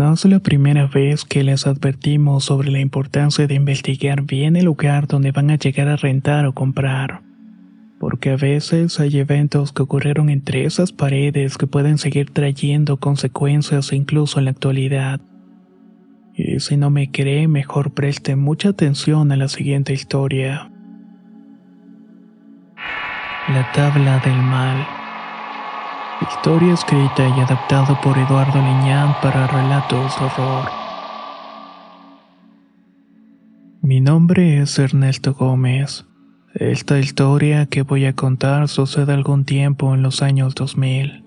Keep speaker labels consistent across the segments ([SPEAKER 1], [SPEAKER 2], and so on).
[SPEAKER 1] No es la primera vez que les advertimos sobre la importancia de investigar bien el lugar donde van a llegar a rentar o comprar. Porque a veces hay eventos que ocurrieron entre esas paredes que pueden seguir trayendo consecuencias incluso en la actualidad. Y si no me cree, mejor preste mucha atención a la siguiente historia. La tabla del mal. Historia escrita y adaptada por Eduardo Liñán para relatos de horror. Mi nombre es Ernesto Gómez. Esta historia que voy a contar sucede algún tiempo en los años 2000.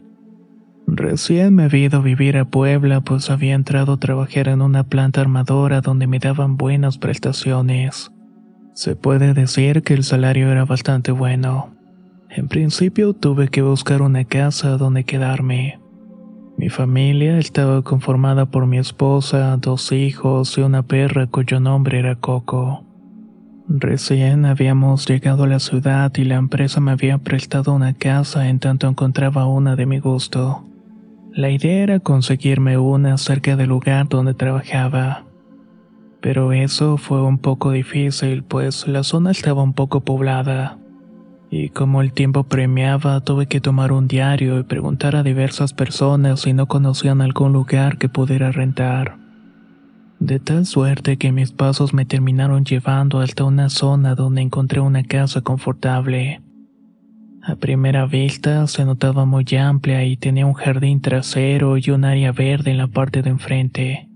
[SPEAKER 1] Recién me había ido vivir a Puebla pues había entrado a trabajar en una planta armadora donde me daban buenas prestaciones. Se puede decir que el salario era bastante bueno. En principio tuve que buscar una casa donde quedarme. Mi familia estaba conformada por mi esposa, dos hijos y una perra cuyo nombre era Coco. Recién habíamos llegado a la ciudad y la empresa me había prestado una casa en tanto encontraba una de mi gusto. La idea era conseguirme una cerca del lugar donde trabajaba. Pero eso fue un poco difícil, pues la zona estaba un poco poblada. Y como el tiempo premiaba, tuve que tomar un diario y preguntar a diversas personas si no conocían algún lugar que pudiera rentar. De tal suerte que mis pasos me terminaron llevando hasta una zona donde encontré una casa confortable. A primera vista se notaba muy amplia y tenía un jardín trasero y un área verde en la parte de enfrente.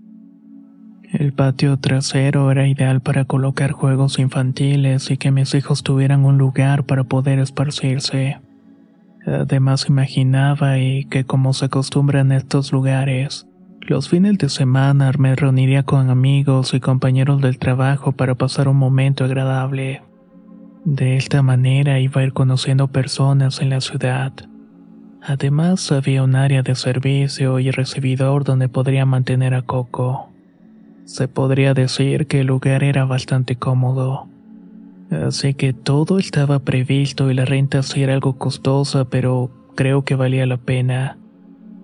[SPEAKER 1] El patio trasero era ideal para colocar juegos infantiles y que mis hijos tuvieran un lugar para poder esparcirse. Además imaginaba y que como se acostumbra en estos lugares, los fines de semana me reuniría con amigos y compañeros del trabajo para pasar un momento agradable. De esta manera iba a ir conociendo personas en la ciudad. Además había un área de servicio y recibidor donde podría mantener a Coco. Se podría decir que el lugar era bastante cómodo. Así que todo estaba previsto y la renta sí era algo costosa, pero creo que valía la pena.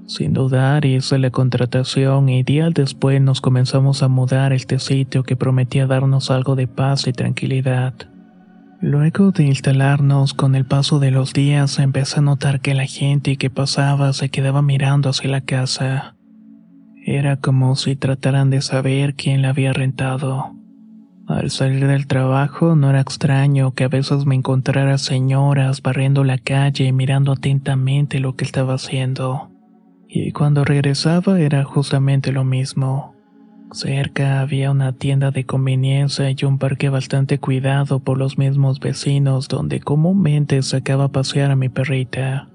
[SPEAKER 1] Sin dudar hice la contratación y días después nos comenzamos a mudar a este sitio que prometía darnos algo de paz y tranquilidad. Luego de instalarnos, con el paso de los días empecé a notar que la gente que pasaba se quedaba mirando hacia la casa. Era como si trataran de saber quién la había rentado. Al salir del trabajo no era extraño que a veces me encontrara señoras barriendo la calle y mirando atentamente lo que estaba haciendo. Y cuando regresaba era justamente lo mismo. Cerca había una tienda de conveniencia y un parque bastante cuidado por los mismos vecinos donde comúnmente sacaba a pasear a mi perrita.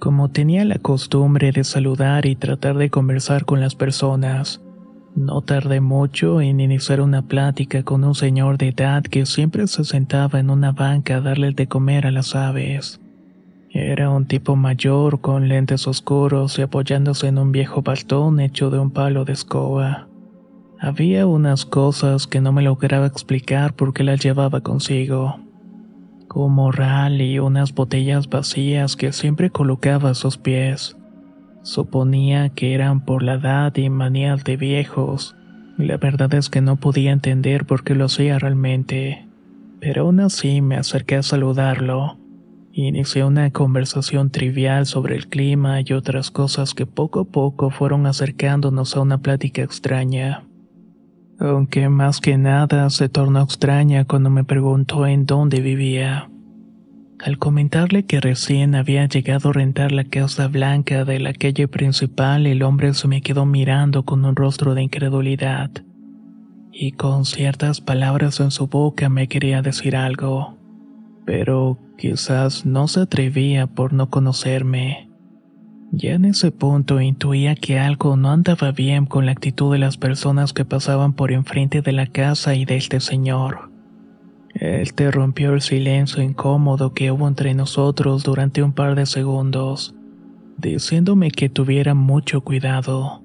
[SPEAKER 1] Como tenía la costumbre de saludar y tratar de conversar con las personas, no tardé mucho en iniciar una plática con un señor de edad que siempre se sentaba en una banca a darle de comer a las aves. Era un tipo mayor con lentes oscuros y apoyándose en un viejo bastón hecho de un palo de escoba. Había unas cosas que no me lograba explicar por qué las llevaba consigo un morral y unas botellas vacías que siempre colocaba a sus pies. Suponía que eran por la edad y manías de viejos. La verdad es que no podía entender por qué lo hacía realmente. Pero aún así me acerqué a saludarlo. Inicié una conversación trivial sobre el clima y otras cosas que poco a poco fueron acercándonos a una plática extraña. Aunque más que nada se tornó extraña cuando me preguntó en dónde vivía. Al comentarle que recién había llegado a rentar la casa blanca de la calle principal, el hombre se me quedó mirando con un rostro de incredulidad. Y con ciertas palabras en su boca me quería decir algo. Pero quizás no se atrevía por no conocerme. Ya en ese punto intuía que algo no andaba bien con la actitud de las personas que pasaban por enfrente de la casa y de este señor. Él te rompió el silencio incómodo que hubo entre nosotros durante un par de segundos, diciéndome que tuviera mucho cuidado,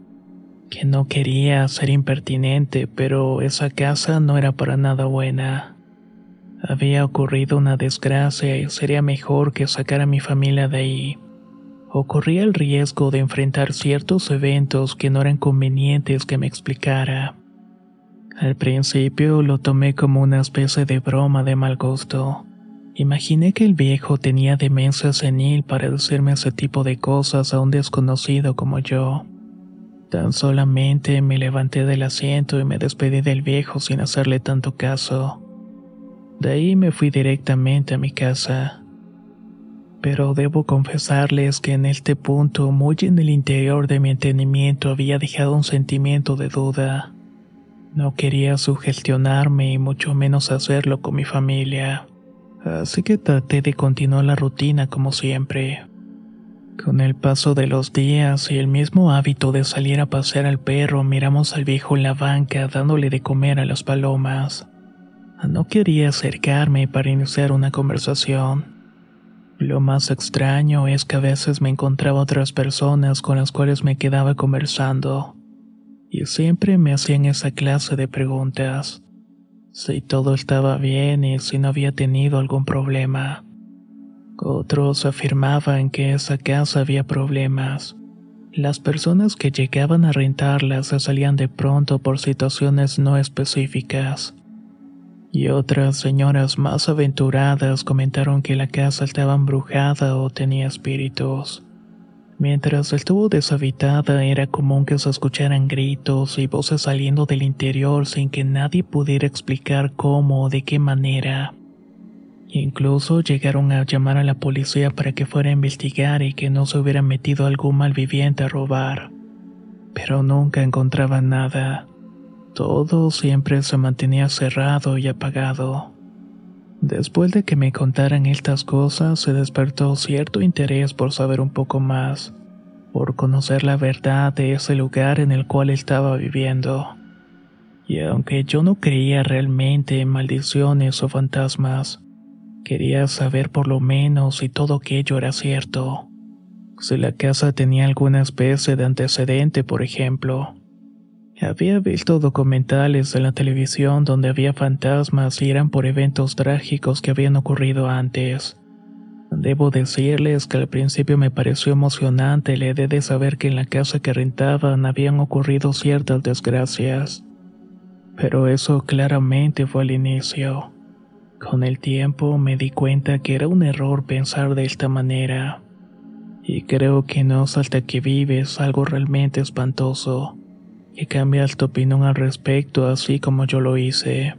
[SPEAKER 1] que no quería ser impertinente, pero esa casa no era para nada buena. Había ocurrido una desgracia y sería mejor que sacar a mi familia de ahí. Ocurría el riesgo de enfrentar ciertos eventos que no eran convenientes que me explicara. Al principio lo tomé como una especie de broma de mal gusto. Imaginé que el viejo tenía demencia senil para decirme ese tipo de cosas a un desconocido como yo. Tan solamente me levanté del asiento y me despedí del viejo sin hacerle tanto caso. De ahí me fui directamente a mi casa. Pero debo confesarles que en este punto, muy en el interior de mi entendimiento, había dejado un sentimiento de duda. No quería sugestionarme y mucho menos hacerlo con mi familia, así que traté de continuar la rutina como siempre. Con el paso de los días y el mismo hábito de salir a pasear al perro, miramos al viejo en la banca dándole de comer a las palomas. No quería acercarme para iniciar una conversación. Lo más extraño es que a veces me encontraba otras personas con las cuales me quedaba conversando y siempre me hacían esa clase de preguntas. Si todo estaba bien y si no había tenido algún problema. Otros afirmaban que esa casa había problemas. Las personas que llegaban a rentarla se salían de pronto por situaciones no específicas. Y otras señoras más aventuradas comentaron que la casa estaba embrujada o tenía espíritus. Mientras estuvo deshabitada era común que se escucharan gritos y voces saliendo del interior sin que nadie pudiera explicar cómo o de qué manera. Incluso llegaron a llamar a la policía para que fuera a investigar y que no se hubiera metido algún malviviente a robar. Pero nunca encontraban nada. Todo siempre se mantenía cerrado y apagado. Después de que me contaran estas cosas, se despertó cierto interés por saber un poco más, por conocer la verdad de ese lugar en el cual estaba viviendo. Y aunque yo no creía realmente en maldiciones o fantasmas, quería saber por lo menos si todo aquello era cierto. Si la casa tenía alguna especie de antecedente, por ejemplo. Había visto documentales en la televisión donde había fantasmas y eran por eventos trágicos que habían ocurrido antes. Debo decirles que al principio me pareció emocionante la idea de saber que en la casa que rentaban habían ocurrido ciertas desgracias. Pero eso claramente fue al inicio. Con el tiempo me di cuenta que era un error pensar de esta manera. Y creo que no es hasta que vives algo realmente espantoso que cambias tu opinión al respecto así como yo lo hice.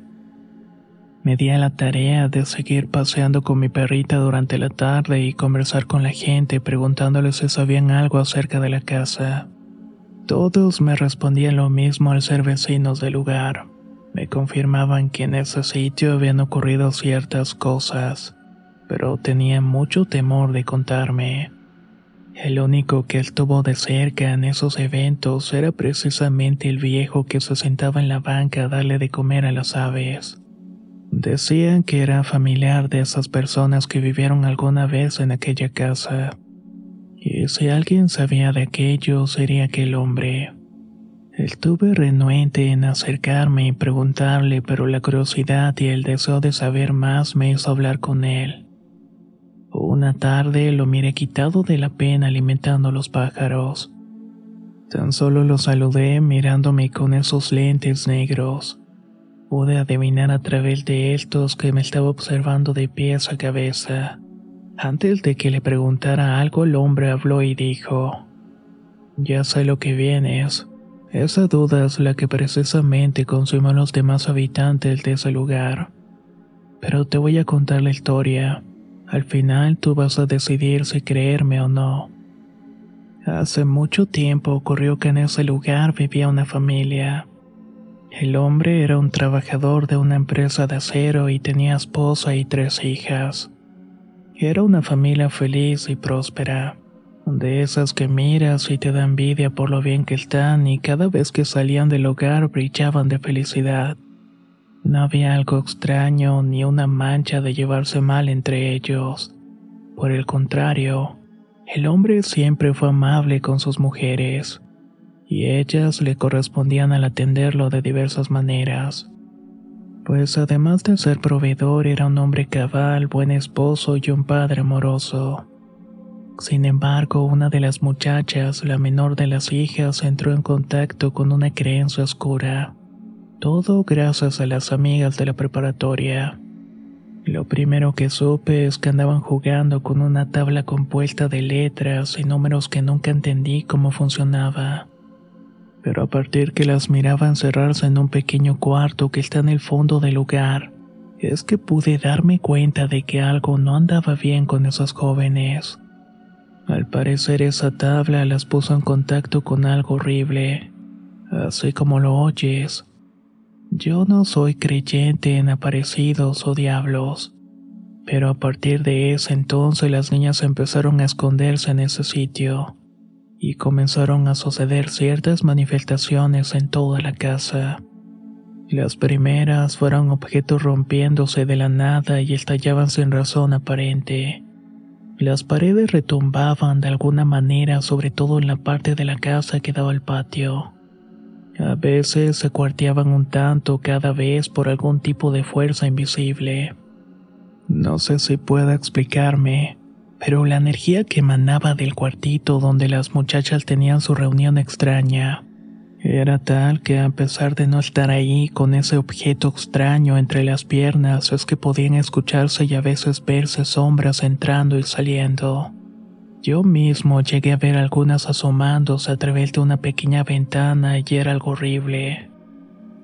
[SPEAKER 1] Me di a la tarea de seguir paseando con mi perrita durante la tarde y conversar con la gente preguntándoles si sabían algo acerca de la casa. Todos me respondían lo mismo al ser vecinos del lugar. Me confirmaban que en ese sitio habían ocurrido ciertas cosas, pero tenían mucho temor de contarme. El único que estuvo de cerca en esos eventos era precisamente el viejo que se sentaba en la banca a darle de comer a las aves. Decían que era familiar de esas personas que vivieron alguna vez en aquella casa. Y si alguien sabía de aquello, sería aquel hombre. Estuve renuente en acercarme y preguntarle, pero la curiosidad y el deseo de saber más me hizo hablar con él. Una tarde lo miré quitado de la pena alimentando a los pájaros. Tan solo lo saludé mirándome con esos lentes negros. Pude adivinar a través de estos que me estaba observando de pies a cabeza. Antes de que le preguntara algo, el hombre habló y dijo, Ya sé lo que vienes. Esa duda es la que precisamente consume a los demás habitantes de ese lugar. Pero te voy a contar la historia. Al final tú vas a decidir si creerme o no. Hace mucho tiempo ocurrió que en ese lugar vivía una familia. El hombre era un trabajador de una empresa de acero y tenía esposa y tres hijas. Era una familia feliz y próspera, de esas que miras y te da envidia por lo bien que están y cada vez que salían del hogar brillaban de felicidad. No había algo extraño ni una mancha de llevarse mal entre ellos. Por el contrario, el hombre siempre fue amable con sus mujeres, y ellas le correspondían al atenderlo de diversas maneras. Pues además de ser proveedor era un hombre cabal, buen esposo y un padre amoroso. Sin embargo, una de las muchachas, la menor de las hijas, entró en contacto con una creencia oscura. Todo gracias a las amigas de la preparatoria. Lo primero que supe es que andaban jugando con una tabla compuesta de letras y números que nunca entendí cómo funcionaba. Pero a partir que las miraba encerrarse en un pequeño cuarto que está en el fondo del lugar, es que pude darme cuenta de que algo no andaba bien con esas jóvenes. Al parecer esa tabla las puso en contacto con algo horrible, así como lo oyes yo no soy creyente en aparecidos o diablos, pero a partir de ese entonces las niñas empezaron a esconderse en ese sitio y comenzaron a suceder ciertas manifestaciones en toda la casa. Las primeras fueron objetos rompiéndose de la nada y estallaban sin razón aparente. Las paredes retumbaban de alguna manera, sobre todo en la parte de la casa que daba al patio. A veces se cuarteaban un tanto cada vez por algún tipo de fuerza invisible. No sé si pueda explicarme, pero la energía que emanaba del cuartito donde las muchachas tenían su reunión extraña era tal que a pesar de no estar ahí con ese objeto extraño entre las piernas es que podían escucharse y a veces verse sombras entrando y saliendo. Yo mismo llegué a ver algunas asomándose a través de una pequeña ventana y era algo horrible.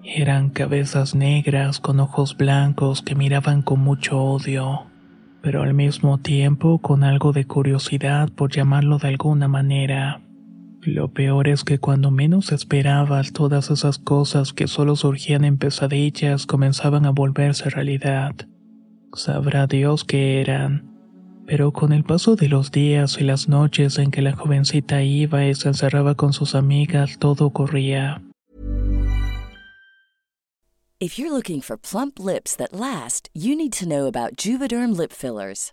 [SPEAKER 1] Eran cabezas negras con ojos blancos que miraban con mucho odio, pero al mismo tiempo con algo de curiosidad por llamarlo de alguna manera. Lo peor es que cuando menos esperabas todas esas cosas que solo surgían en pesadillas comenzaban a volverse realidad. Sabrá Dios qué eran pero con el paso de los días y las noches en que la jovencita iba y se encerraba con sus amigas, todo ocurría.
[SPEAKER 2] If you're looking for plump lips that last, you need to know about Juvederm lip fillers.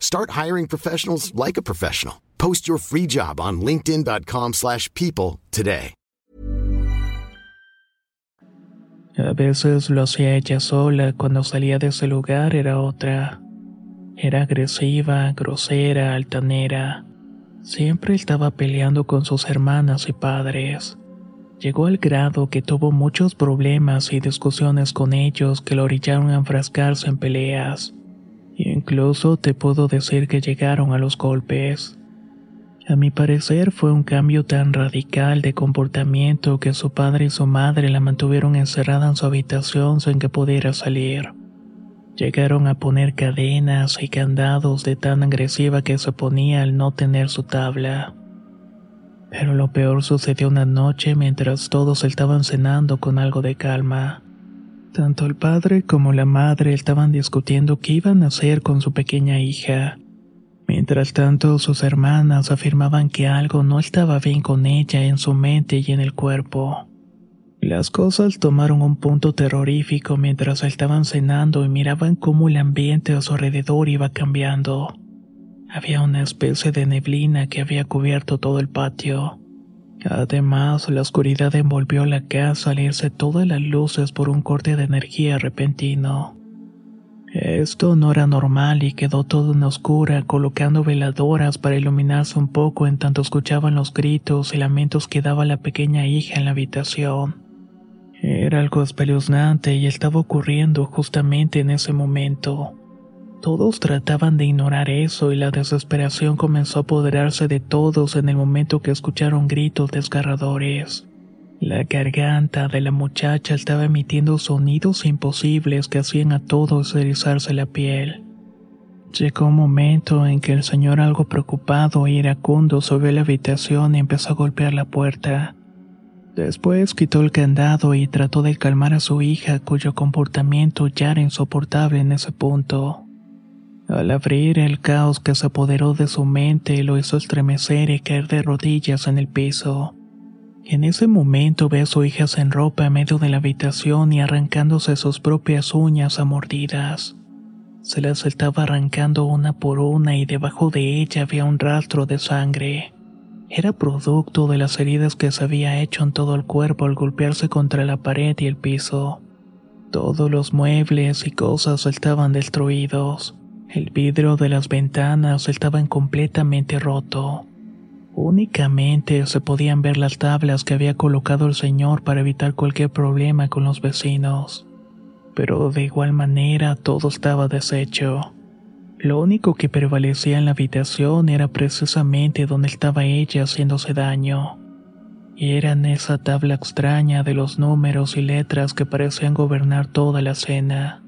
[SPEAKER 3] Start hiring professionals like a professional. Post your free job on linkedin.com/people today.
[SPEAKER 1] A veces lo hacía ella sola, cuando salía de ese lugar era otra. Era agresiva, grosera, altanera. Siempre estaba peleando con sus hermanas y padres. Llegó al grado que tuvo muchos problemas y discusiones con ellos que lo orillaron a enfrascarse en peleas. Incluso te puedo decir que llegaron a los golpes. A mi parecer fue un cambio tan radical de comportamiento que su padre y su madre la mantuvieron encerrada en su habitación sin que pudiera salir. Llegaron a poner cadenas y candados de tan agresiva que se ponía al no tener su tabla. Pero lo peor sucedió una noche mientras todos estaban cenando con algo de calma. Tanto el padre como la madre estaban discutiendo qué iban a hacer con su pequeña hija. Mientras tanto, sus hermanas afirmaban que algo no estaba bien con ella en su mente y en el cuerpo. Las cosas tomaron un punto terrorífico mientras estaban cenando y miraban cómo el ambiente a su alrededor iba cambiando. Había una especie de neblina que había cubierto todo el patio. Además, la oscuridad envolvió la casa al irse todas las luces por un corte de energía repentino. Esto no era normal y quedó todo en oscura, colocando veladoras para iluminarse un poco en tanto escuchaban los gritos y lamentos que daba la pequeña hija en la habitación. Era algo espeluznante y estaba ocurriendo justamente en ese momento. Todos trataban de ignorar eso y la desesperación comenzó a apoderarse de todos en el momento que escucharon gritos desgarradores. La garganta de la muchacha estaba emitiendo sonidos imposibles que hacían a todos erizarse la piel. Llegó un momento en que el señor, algo preocupado e iracundo, subió a la habitación y empezó a golpear la puerta. Después quitó el candado y trató de calmar a su hija, cuyo comportamiento ya era insoportable en ese punto. Al abrir, el caos que se apoderó de su mente lo hizo estremecer y caer de rodillas en el piso. En ese momento ve a su hija en ropa en medio de la habitación y arrancándose sus propias uñas a mordidas. Se las estaba arrancando una por una y debajo de ella había un rastro de sangre. Era producto de las heridas que se había hecho en todo el cuerpo al golpearse contra la pared y el piso. Todos los muebles y cosas estaban destruidos. El vidrio de las ventanas estaba completamente roto. Únicamente se podían ver las tablas que había colocado el señor para evitar cualquier problema con los vecinos. Pero de igual manera todo estaba deshecho. Lo único que prevalecía en la habitación era precisamente donde estaba ella haciéndose daño. Y era en esa tabla extraña de los números y letras que parecían gobernar toda la escena.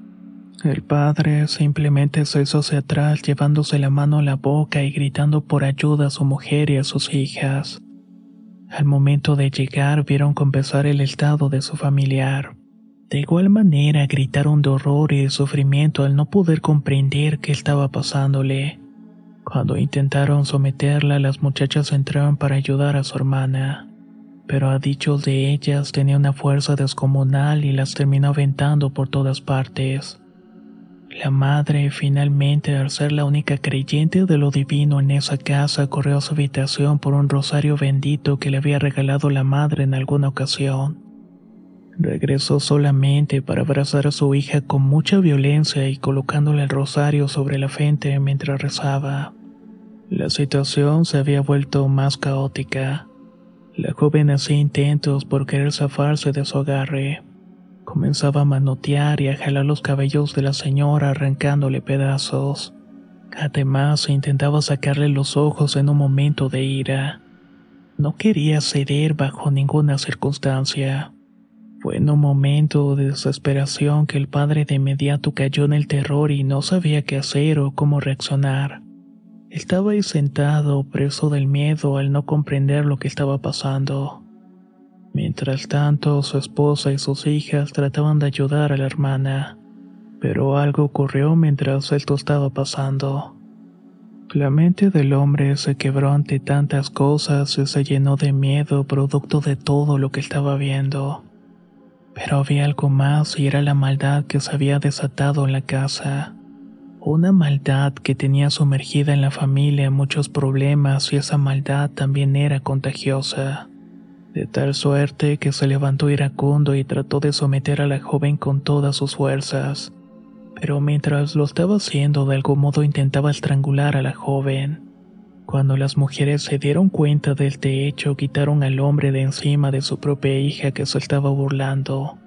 [SPEAKER 1] El padre simplemente se hizo hacia atrás llevándose la mano a la boca y gritando por ayuda a su mujer y a sus hijas. Al momento de llegar vieron compensar el estado de su familiar. De igual manera gritaron de horror y de sufrimiento al no poder comprender qué estaba pasándole. Cuando intentaron someterla, las muchachas entraron para ayudar a su hermana. Pero a dichos de ellas tenía una fuerza descomunal y las terminó aventando por todas partes. La madre, finalmente, al ser la única creyente de lo divino en esa casa, corrió a su habitación por un rosario bendito que le había regalado la madre en alguna ocasión. Regresó solamente para abrazar a su hija con mucha violencia y colocándole el rosario sobre la frente mientras rezaba. La situación se había vuelto más caótica. La joven hacía intentos por querer zafarse de su agarre Comenzaba a manotear y a jalar los cabellos de la señora arrancándole pedazos. Además, intentaba sacarle los ojos en un momento de ira. No quería ceder bajo ninguna circunstancia. Fue en un momento de desesperación que el padre de inmediato cayó en el terror y no sabía qué hacer o cómo reaccionar. Estaba ahí sentado, preso del miedo al no comprender lo que estaba pasando. Mientras tanto, su esposa y sus hijas trataban de ayudar a la hermana, pero algo ocurrió mientras esto estaba pasando. La mente del hombre se quebró ante tantas cosas y se llenó de miedo producto de todo lo que estaba viendo. Pero había algo más y era la maldad que se había desatado en la casa. Una maldad que tenía sumergida en la familia muchos problemas y esa maldad también era contagiosa de tal suerte que se levantó iracundo y trató de someter a la joven con todas sus fuerzas. Pero mientras lo estaba haciendo, de algún modo intentaba estrangular a la joven. Cuando las mujeres se dieron cuenta del hecho, quitaron al hombre de encima de su propia hija que se estaba burlando.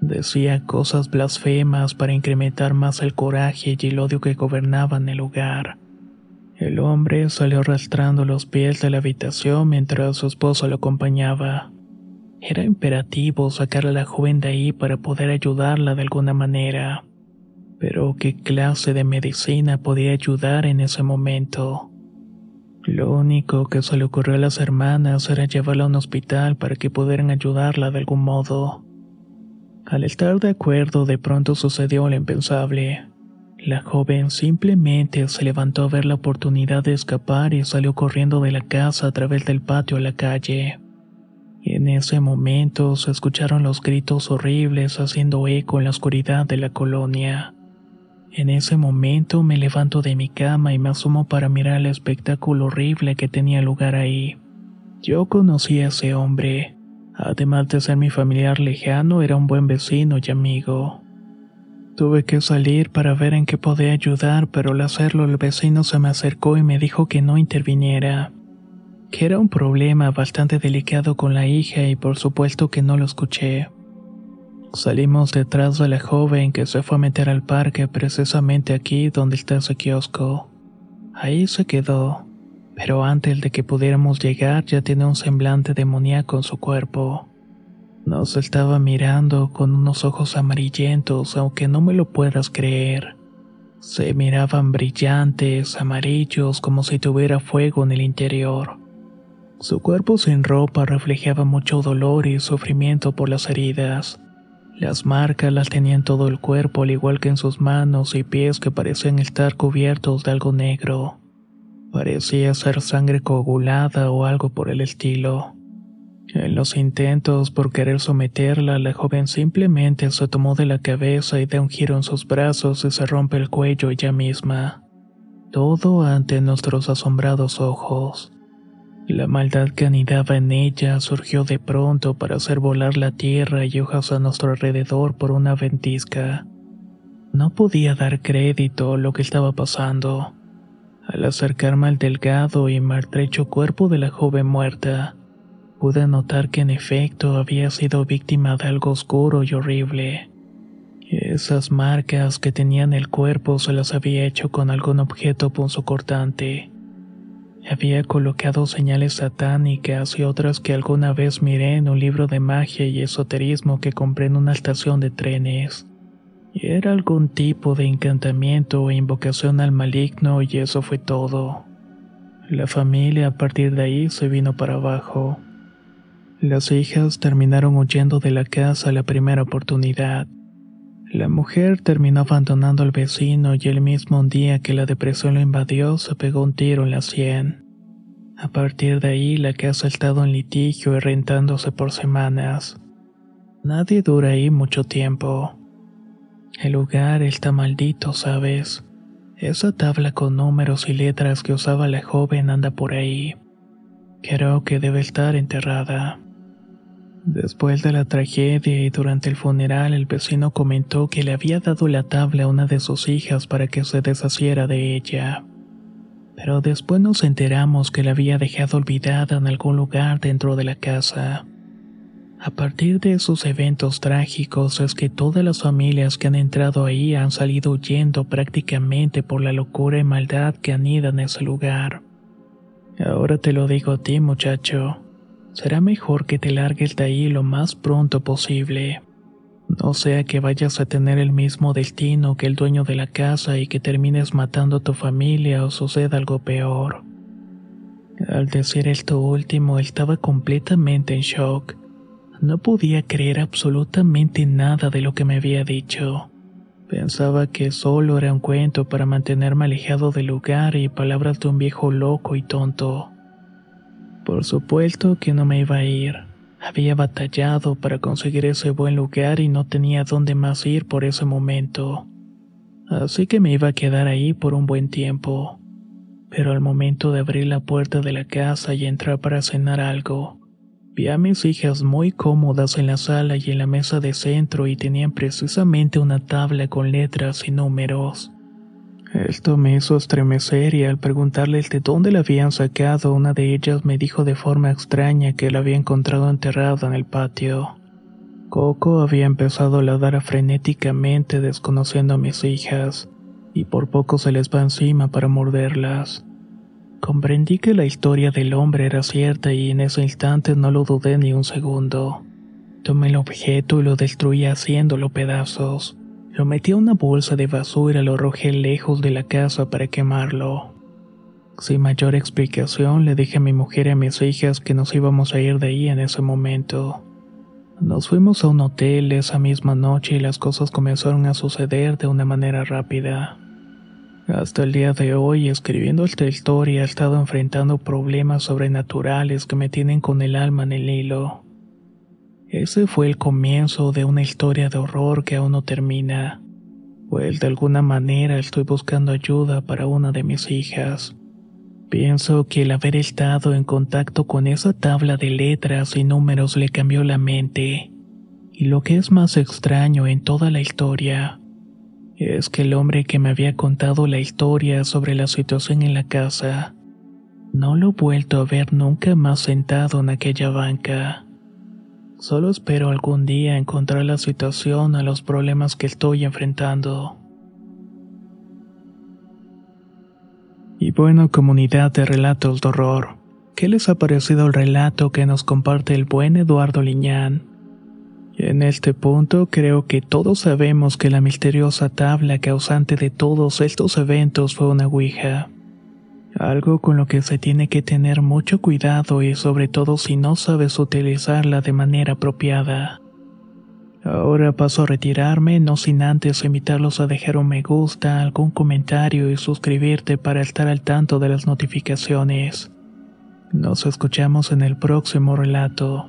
[SPEAKER 1] Decía cosas blasfemas para incrementar más el coraje y el odio que gobernaban el lugar. El hombre salió arrastrando los pies de la habitación mientras su esposa lo acompañaba. Era imperativo sacar a la joven de ahí para poder ayudarla de alguna manera. Pero ¿qué clase de medicina podía ayudar en ese momento? Lo único que se le ocurrió a las hermanas era llevarla a un hospital para que pudieran ayudarla de algún modo. Al estar de acuerdo, de pronto sucedió lo impensable. La joven simplemente se levantó a ver la oportunidad de escapar y salió corriendo de la casa a través del patio a la calle. En ese momento se escucharon los gritos horribles haciendo eco en la oscuridad de la colonia. En ese momento me levanto de mi cama y me asomo para mirar el espectáculo horrible que tenía lugar ahí. Yo conocí a ese hombre. Además de ser mi familiar lejano, era un buen vecino y amigo. Tuve que salir para ver en qué podía ayudar, pero al hacerlo el vecino se me acercó y me dijo que no interviniera, que era un problema bastante delicado con la hija y por supuesto que no lo escuché. Salimos detrás de la joven que se fue a meter al parque precisamente aquí donde está ese kiosco. Ahí se quedó, pero antes de que pudiéramos llegar ya tiene un semblante demoníaco en su cuerpo. Nos estaba mirando con unos ojos amarillentos, aunque no me lo puedas creer. Se miraban brillantes, amarillos, como si tuviera fuego en el interior. Su cuerpo sin ropa reflejaba mucho dolor y sufrimiento por las heridas. Las marcas las tenía en todo el cuerpo, al igual que en sus manos y pies que parecían estar cubiertos de algo negro. Parecía ser sangre coagulada o algo por el estilo. En los intentos por querer someterla, la joven simplemente se tomó de la cabeza y da un giro en sus brazos y se rompe el cuello ella misma. Todo ante nuestros asombrados ojos. La maldad que anidaba en ella surgió de pronto para hacer volar la tierra y hojas a nuestro alrededor por una ventisca. No podía dar crédito a lo que estaba pasando. Al acercarme al delgado y maltrecho cuerpo de la joven muerta, pude notar que en efecto había sido víctima de algo oscuro y horrible. Esas marcas que tenía en el cuerpo se las había hecho con algún objeto punzocortante. Había colocado señales satánicas y otras que alguna vez miré en un libro de magia y esoterismo que compré en una estación de trenes. Era algún tipo de encantamiento o invocación al maligno y eso fue todo. La familia a partir de ahí se vino para abajo. Las hijas terminaron huyendo de la casa a la primera oportunidad. La mujer terminó abandonando al vecino y el mismo día que la depresión lo invadió se pegó un tiro en la sien. A partir de ahí la casa ha estado en litigio y rentándose por semanas. Nadie dura ahí mucho tiempo. El lugar está maldito, ¿sabes? Esa tabla con números y letras que usaba la joven anda por ahí. Creo que debe estar enterrada. Después de la tragedia y durante el funeral, el vecino comentó que le había dado la tabla a una de sus hijas para que se deshaciera de ella. Pero después nos enteramos que la había dejado olvidada en algún lugar dentro de la casa. A partir de esos eventos trágicos es que todas las familias que han entrado ahí han salido huyendo prácticamente por la locura y maldad que anida en ese lugar. Ahora te lo digo a ti, muchacho será mejor que te largues de ahí lo más pronto posible. No sea que vayas a tener el mismo destino que el dueño de la casa y que termines matando a tu familia o suceda algo peor. Al decir esto último estaba completamente en shock. No podía creer absolutamente nada de lo que me había dicho. Pensaba que solo era un cuento para mantenerme alejado del lugar y palabras de un viejo loco y tonto. Por supuesto que no me iba a ir. Había batallado para conseguir ese buen lugar y no tenía dónde más ir por ese momento. Así que me iba a quedar ahí por un buen tiempo. Pero al momento de abrir la puerta de la casa y entrar para cenar algo, vi a mis hijas muy cómodas en la sala y en la mesa de centro y tenían precisamente una tabla con letras y números. Esto me hizo estremecer y al preguntarles de dónde la habían sacado, una de ellas me dijo de forma extraña que la había encontrado enterrada en el patio. Coco había empezado a ladrar frenéticamente desconociendo a mis hijas, y por poco se les va encima para morderlas. Comprendí que la historia del hombre era cierta y en ese instante no lo dudé ni un segundo. Tomé el objeto y lo destruí haciéndolo pedazos. Lo metí a una bolsa de basura y lo arrojé lejos de la casa para quemarlo. Sin mayor explicación le dije a mi mujer y a mis hijas que nos íbamos a ir de ahí en ese momento. Nos fuimos a un hotel esa misma noche y las cosas comenzaron a suceder de una manera rápida. Hasta el día de hoy, escribiendo esta historia, he estado enfrentando problemas sobrenaturales que me tienen con el alma en el hilo. Ese fue el comienzo de una historia de horror que aún no termina, pues de alguna manera estoy buscando ayuda para una de mis hijas. Pienso que el haber estado en contacto con esa tabla de letras y números le cambió la mente. Y lo que es más extraño en toda la historia es que el hombre que me había contado la historia sobre la situación en la casa, no lo he vuelto a ver nunca más sentado en aquella banca. Solo espero algún día encontrar la situación a los problemas que estoy enfrentando. Y bueno, comunidad de relatos de horror, ¿qué les ha parecido el relato que nos comparte el buen Eduardo Liñán? En este punto creo que todos sabemos que la misteriosa tabla causante de todos estos eventos fue una Ouija. Algo con lo que se tiene que tener mucho cuidado y sobre todo si no sabes utilizarla de manera apropiada. Ahora paso a retirarme, no sin antes invitarlos a dejar un me gusta, algún comentario y suscribirte para estar al tanto de las notificaciones. Nos escuchamos en el próximo relato.